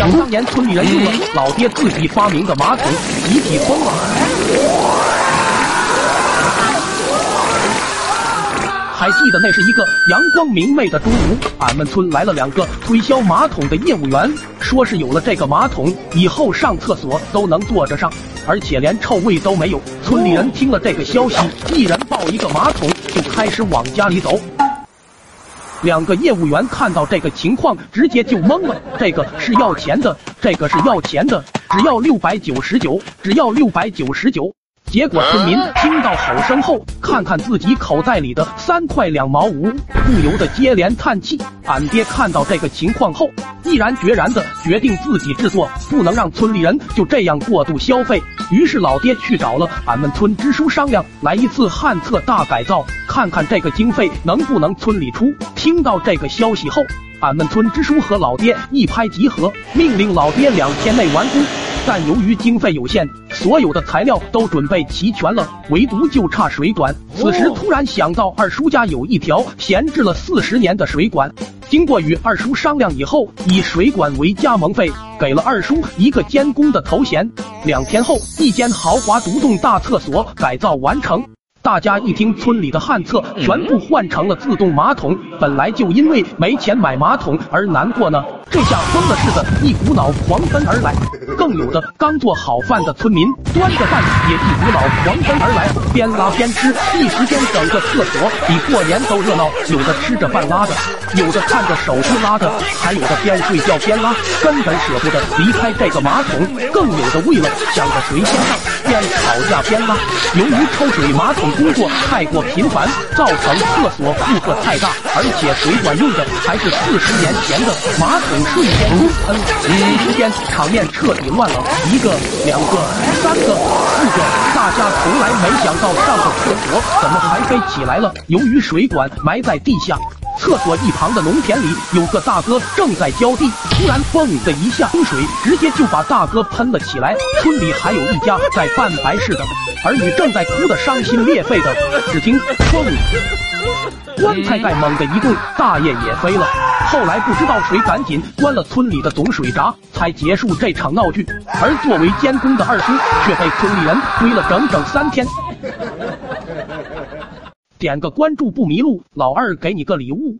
想当年村里人用了老爹自己发明的马桶，集体疯了。还记得那是一个阳光明媚的中午，俺们村来了两个推销马桶的业务员，说是有了这个马桶以后上厕所都能坐着上，而且连臭味都没有。村里人听了这个消息，一人抱一个马桶就开始往家里走。两个业务员看到这个情况，直接就懵了。这个是要钱的，这个是要钱的，只要六百九十九，只要六百九十九。结果村民听到吼声后，看看自己口袋里的三块两毛五，不由得接连叹气。俺爹看到这个情况后，毅然决然的决定自己制作，不能让村里人就这样过度消费。于是老爹去找了俺们村支书商量，来一次旱厕大改造，看看这个经费能不能村里出。听到这个消息后，俺们村支书和老爹一拍即合，命令老爹两天内完工。但由于经费有限，所有的材料都准备齐全了，唯独就差水管。此时突然想到二叔家有一条闲置了四十年的水管，经过与二叔商量以后，以水管为加盟费，给了二叔一个监工的头衔。两天后，一间豪华独栋大厕所改造完成。大家一听，村里的旱厕全部换成了自动马桶，本来就因为没钱买马桶而难过呢。这下疯了似的，一股脑狂奔而来。更有的刚做好饭的村民，端着饭也一股脑狂奔而来，边拉边吃，一时间整个厕所比过年都热闹。有的吃着饭拉的，有的看着手机拉的，还有的边睡觉边拉，根本舍不得离开这个马桶。更有的为了想着谁先上，边吵架边拉。由于抽水马桶工作太过频繁，造成厕所负荷太大，而且水管用的还是四十年前的马桶。瞬间喷，一时间场面彻底乱了。一个、两个、三个、四个，大家从来没想到上个厕所怎么还飞起来了。由于水管埋在地下，厕所一旁的农田里有个大哥正在浇地，突然嘣的一下，水直接就把大哥喷了起来。村里还有一家在办白事的儿女正在哭得伤心裂肺的，只听嘣，棺材盖猛地一动，大爷也飞了。后来不知道谁赶紧关了村里的总水闸，才结束这场闹剧。而作为监工的二叔却被村里人追了整整三天。点个关注不迷路，老二给你个礼物。